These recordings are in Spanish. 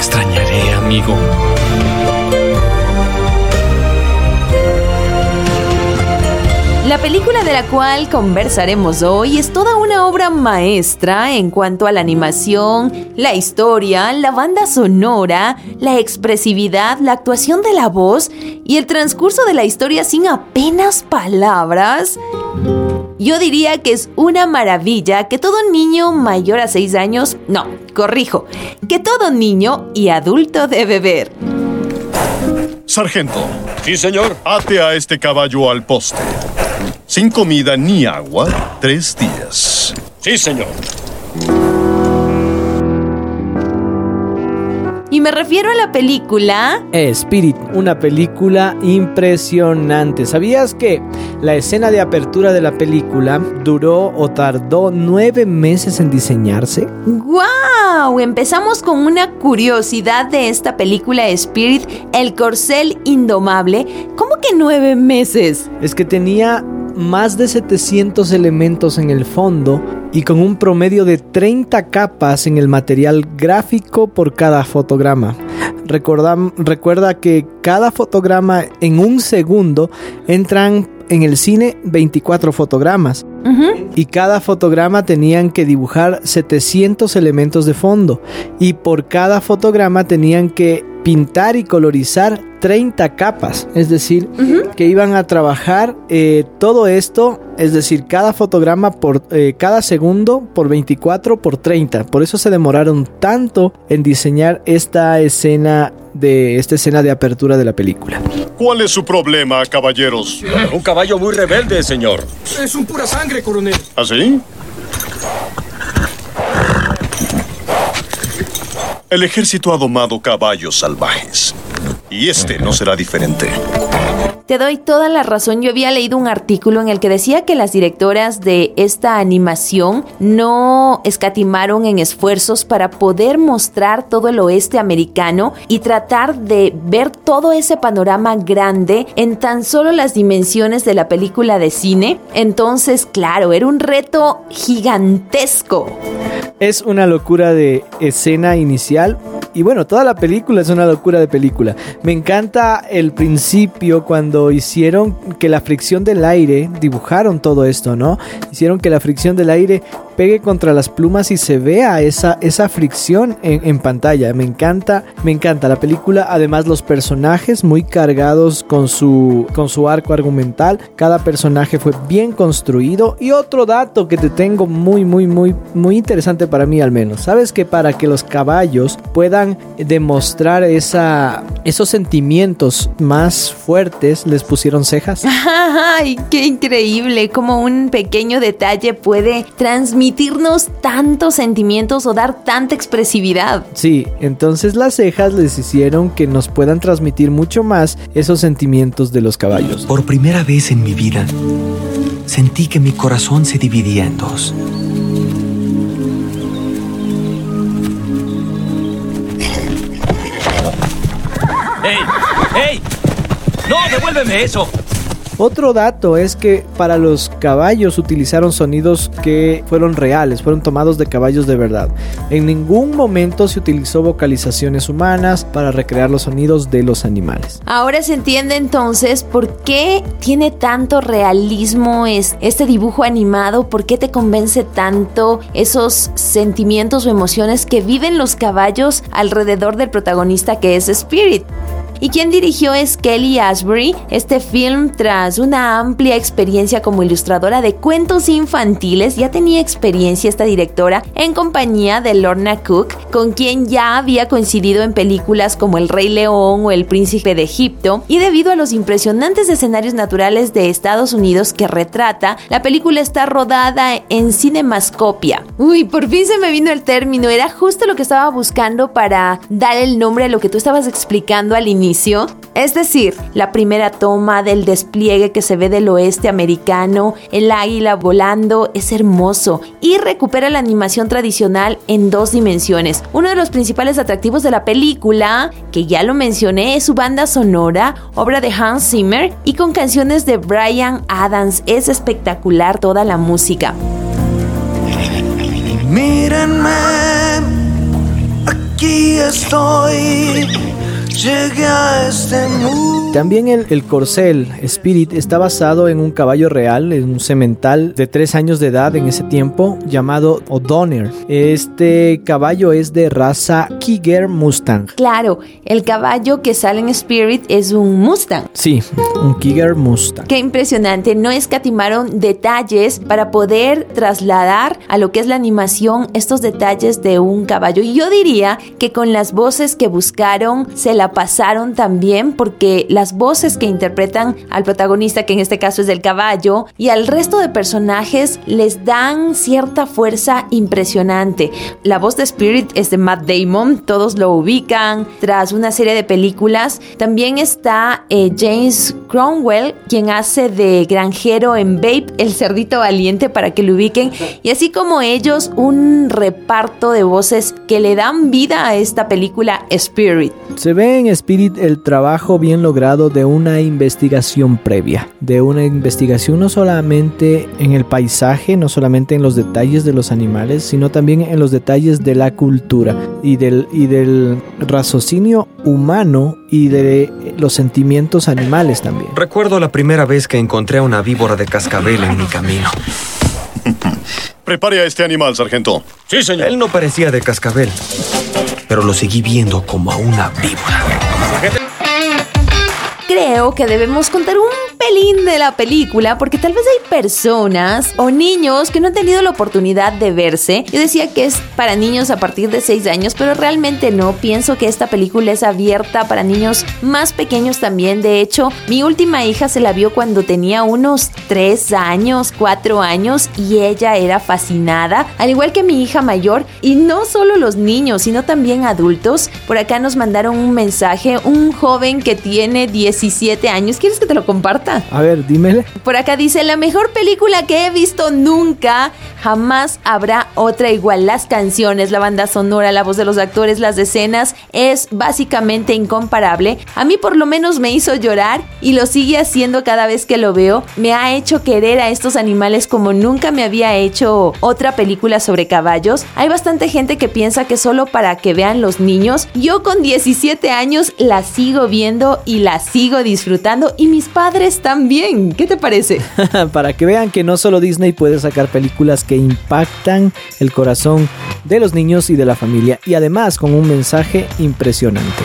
extrañaré, amigo. La película de la cual conversaremos hoy es toda una obra maestra en cuanto a la animación, la historia, la banda sonora, la expresividad, la actuación de la voz y el transcurso de la historia sin apenas palabras. Yo diría que es una maravilla que todo niño mayor a 6 años, no, corrijo, que todo niño y adulto debe ver. Sargento, Sí, señor. ate a este caballo al poste. Sin comida ni agua, tres días. Sí, señor. Y me refiero a la película Spirit, una película impresionante. ¿Sabías que la escena de apertura de la película duró o tardó nueve meses en diseñarse? ¡Wow! Empezamos con una curiosidad de esta película Spirit, El Corcel Indomable. ¿Cómo que nueve meses? Es que tenía más de 700 elementos en el fondo y con un promedio de 30 capas en el material gráfico por cada fotograma. Recordam- recuerda que cada fotograma en un segundo entran en el cine 24 fotogramas. Y cada fotograma tenían que dibujar 700 elementos de fondo. Y por cada fotograma tenían que pintar y colorizar 30 capas, es decir, que iban a trabajar eh, todo esto, es decir, cada fotograma por eh, cada segundo por 24 por 30. Por eso se demoraron tanto en diseñar esta escena de esta escena de apertura de la película. ¿Cuál es su problema, caballeros? Un caballo muy rebelde, señor. Es un pura sangre, coronel. ¿Así? El ejército ha domado caballos salvajes. Y este no será diferente. Te doy toda la razón. Yo había leído un artículo en el que decía que las directoras de esta animación no escatimaron en esfuerzos para poder mostrar todo el oeste americano y tratar de ver todo ese panorama grande en tan solo las dimensiones de la película de cine. Entonces, claro, era un reto gigantesco. Es una locura de escena inicial. Y bueno, toda la película es una locura de película. Me encanta el principio cuando hicieron que la fricción del aire, dibujaron todo esto, ¿no? Hicieron que la fricción del aire pegue contra las plumas y se vea esa, esa fricción en, en pantalla. Me encanta, me encanta la película. Además, los personajes muy cargados con su, con su arco argumental. Cada personaje fue bien construido. Y otro dato que te tengo muy, muy, muy, muy interesante para mí al menos. Sabes que para que los caballos puedan demostrar esa, esos sentimientos más fuertes, les pusieron cejas. ¡Ay, qué increíble! Como un pequeño detalle puede transmitirnos tantos sentimientos o dar tanta expresividad. Sí, entonces las cejas les hicieron que nos puedan transmitir mucho más esos sentimientos de los caballos. Por primera vez en mi vida, sentí que mi corazón se dividía en dos. ¡Ey! ¡Ey! ¡No, devuélveme eso! Otro dato es que para los caballos utilizaron sonidos que fueron reales, fueron tomados de caballos de verdad. En ningún momento se utilizó vocalizaciones humanas para recrear los sonidos de los animales. Ahora se entiende entonces por qué tiene tanto realismo es- este dibujo animado, por qué te convence tanto esos sentimientos o emociones que viven los caballos alrededor del protagonista que es Spirit. ¿Y quien dirigió es Kelly Ashbury? Este film, tras una amplia experiencia como ilustradora de cuentos infantiles, ya tenía experiencia esta directora en compañía de Lorna Cook, con quien ya había coincidido en películas como El Rey León o El Príncipe de Egipto, y debido a los impresionantes escenarios naturales de Estados Unidos que retrata, la película está rodada en Cinemascopia. Uy, por fin se me vino el término, era justo lo que estaba buscando para dar el nombre a lo que tú estabas explicando al inicio. Es decir, la primera toma del despliegue que se ve del oeste americano, el águila volando, es hermoso y recupera la animación tradicional en dos dimensiones. Uno de los principales atractivos de la película, que ya lo mencioné, es su banda sonora, obra de Hans Zimmer y con canciones de Brian Adams. Es espectacular toda la música. Mírenme, aquí estoy. Llegué a este mundo. También el, el, corcel Spirit está basado en un caballo real, en un semental de tres años de edad en ese tiempo llamado O'Donnell. Este caballo es de raza Kiger Mustang. Claro, el caballo que sale en Spirit es un Mustang. Sí, un Kiger Mustang. Qué impresionante, no escatimaron detalles para poder trasladar a lo que es la animación estos detalles de un caballo. Y yo diría que con las voces que buscaron se la pasaron también porque las voces que interpretan al protagonista, que en este caso es del caballo, y al resto de personajes les dan cierta fuerza impresionante. La voz de Spirit es de Matt Damon, todos lo ubican tras una serie de películas. También está eh, James Cromwell, quien hace de granjero en Babe, el cerdito valiente, para que lo ubiquen. Y así como ellos, un reparto de voces que le dan vida a esta película Spirit. Se ve en Spirit el trabajo bien logrado de una investigación previa, de una investigación no solamente en el paisaje, no solamente en los detalles de los animales, sino también en los detalles de la cultura y del, y del raciocinio humano y de los sentimientos animales también. Recuerdo la primera vez que encontré a una víbora de cascabel en mi camino. Prepare a este animal, sargento. Sí, señor. Él no parecía de cascabel, pero lo seguí viendo como a una víbora. Creo que debemos contar un pelín de la película porque tal vez hay personas o niños que no han tenido la oportunidad de verse. Yo decía que es para niños a partir de 6 años, pero realmente no. Pienso que esta película es abierta para niños más pequeños también. De hecho, mi última hija se la vio cuando tenía unos 3 años, 4 años y ella era fascinada, al igual que mi hija mayor. Y no solo los niños, sino también adultos. Por acá nos mandaron un mensaje, un joven que tiene 17 años. ¿Quieres que te lo comparta? A ver, dímele. Por acá dice, la mejor película que he visto nunca, jamás habrá otra igual. Las canciones, la banda sonora, la voz de los actores, las escenas, es básicamente incomparable. A mí por lo menos me hizo llorar y lo sigue haciendo cada vez que lo veo. Me ha hecho querer a estos animales como nunca me había hecho otra película sobre caballos. Hay bastante gente que piensa que solo para que vean los niños. Yo con 17 años la sigo viendo y la sigo disfrutando y mis padres también. ¿Qué te parece? Para que vean que no solo Disney puede sacar películas que impactan el corazón de los niños y de la familia y además con un mensaje impresionante.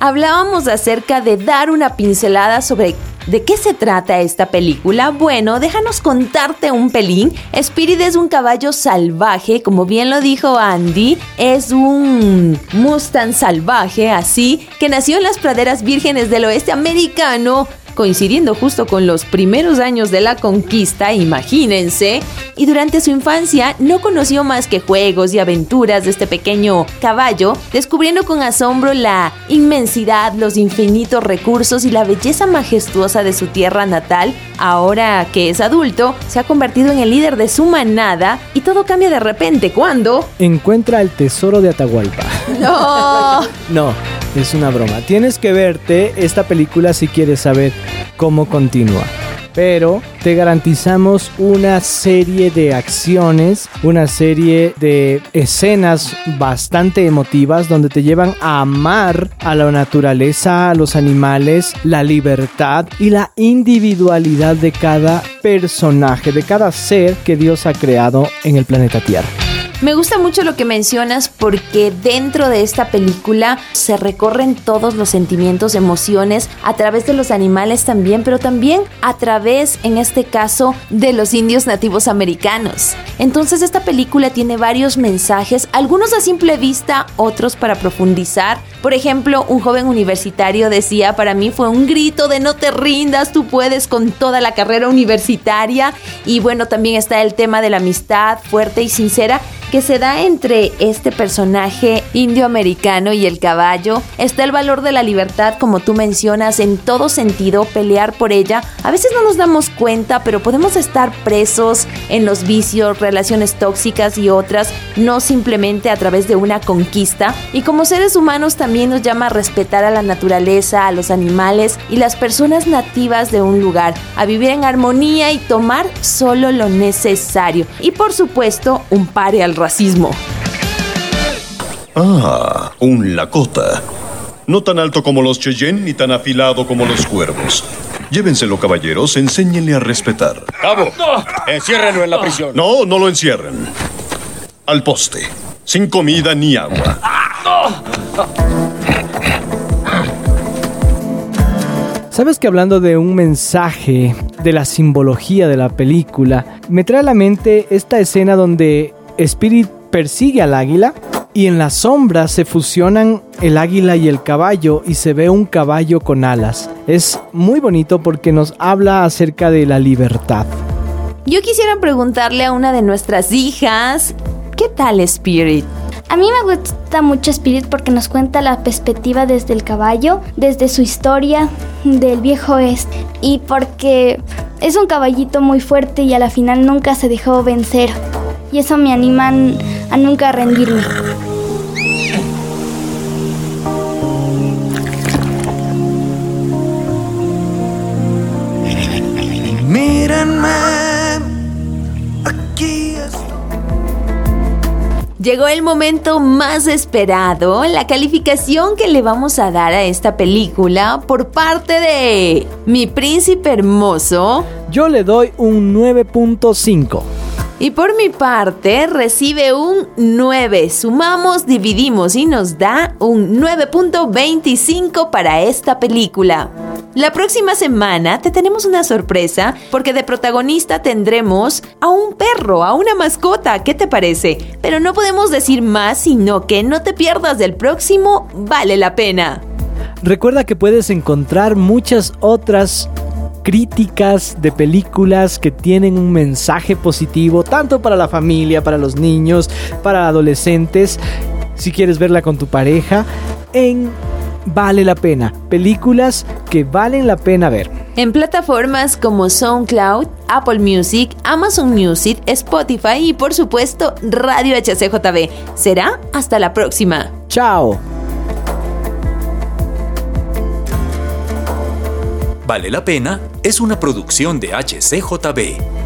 Hablábamos acerca de dar una pincelada sobre ¿De qué se trata esta película? Bueno, déjanos contarte un pelín. Spirit es un caballo salvaje, como bien lo dijo Andy, es un Mustang salvaje, así, que nació en las praderas vírgenes del oeste americano coincidiendo justo con los primeros años de la conquista, imagínense, y durante su infancia no conoció más que juegos y aventuras de este pequeño caballo, descubriendo con asombro la inmensidad, los infinitos recursos y la belleza majestuosa de su tierra natal. Ahora que es adulto, se ha convertido en el líder de su manada y todo cambia de repente cuando... Encuentra el tesoro de Atahualpa. No. no, es una broma. Tienes que verte esta película si quieres saber cómo continúa. Pero te garantizamos una serie de acciones, una serie de escenas bastante emotivas donde te llevan a amar a la naturaleza, a los animales, la libertad y la individualidad de cada personaje, de cada ser que Dios ha creado en el planeta Tierra. Me gusta mucho lo que mencionas porque dentro de esta película se recorren todos los sentimientos, emociones a través de los animales también, pero también a través, en este caso, de los indios nativos americanos. Entonces esta película tiene varios mensajes, algunos a simple vista, otros para profundizar. Por ejemplo, un joven universitario decía, para mí fue un grito de no te rindas, tú puedes con toda la carrera universitaria. Y bueno, también está el tema de la amistad fuerte y sincera que se da entre este personaje indioamericano y el caballo. Está el valor de la libertad, como tú mencionas, en todo sentido, pelear por ella. A veces no nos damos cuenta, pero podemos estar presos en los vicios, relaciones tóxicas y otras, no simplemente a través de una conquista. Y como seres humanos también nos llama a respetar a la naturaleza, a los animales y las personas nativas de un lugar, a vivir en armonía y tomar solo lo necesario. Y por supuesto, un pare al racismo. Ah, un Lakota. No tan alto como los Cheyenne ni tan afilado como los cuervos. Llévenselo, caballeros, enséñenle a respetar. Cabo, enciérrenlo en la prisión. No, no lo encierren. Al poste. Sin comida ni agua. Sabes que hablando de un mensaje, de la simbología de la película, me trae a la mente esta escena donde Spirit persigue al águila y en la sombra se fusionan el águila y el caballo y se ve un caballo con alas. Es muy bonito porque nos habla acerca de la libertad. Yo quisiera preguntarle a una de nuestras hijas, ¿qué tal Spirit? A mí me gusta mucho Spirit porque nos cuenta la perspectiva desde el caballo, desde su historia del viejo oeste y porque es un caballito muy fuerte y a la final nunca se dejó vencer y eso me anima a nunca rendirme. Llegó el momento más esperado, la calificación que le vamos a dar a esta película por parte de mi príncipe hermoso. Yo le doy un 9.5. Y por mi parte recibe un 9. Sumamos, dividimos y nos da un 9.25 para esta película. La próxima semana te tenemos una sorpresa porque de protagonista tendremos a un perro, a una mascota. ¿Qué te parece? Pero no podemos decir más, sino que no te pierdas del próximo, vale la pena. Recuerda que puedes encontrar muchas otras críticas de películas que tienen un mensaje positivo, tanto para la familia, para los niños, para adolescentes, si quieres verla con tu pareja, en Vale la pena, películas que valen la pena ver. En plataformas como SoundCloud, Apple Music, Amazon Music, Spotify y por supuesto Radio HCJB. Será hasta la próxima. Chao. Vale la pena es una producción de HCJB.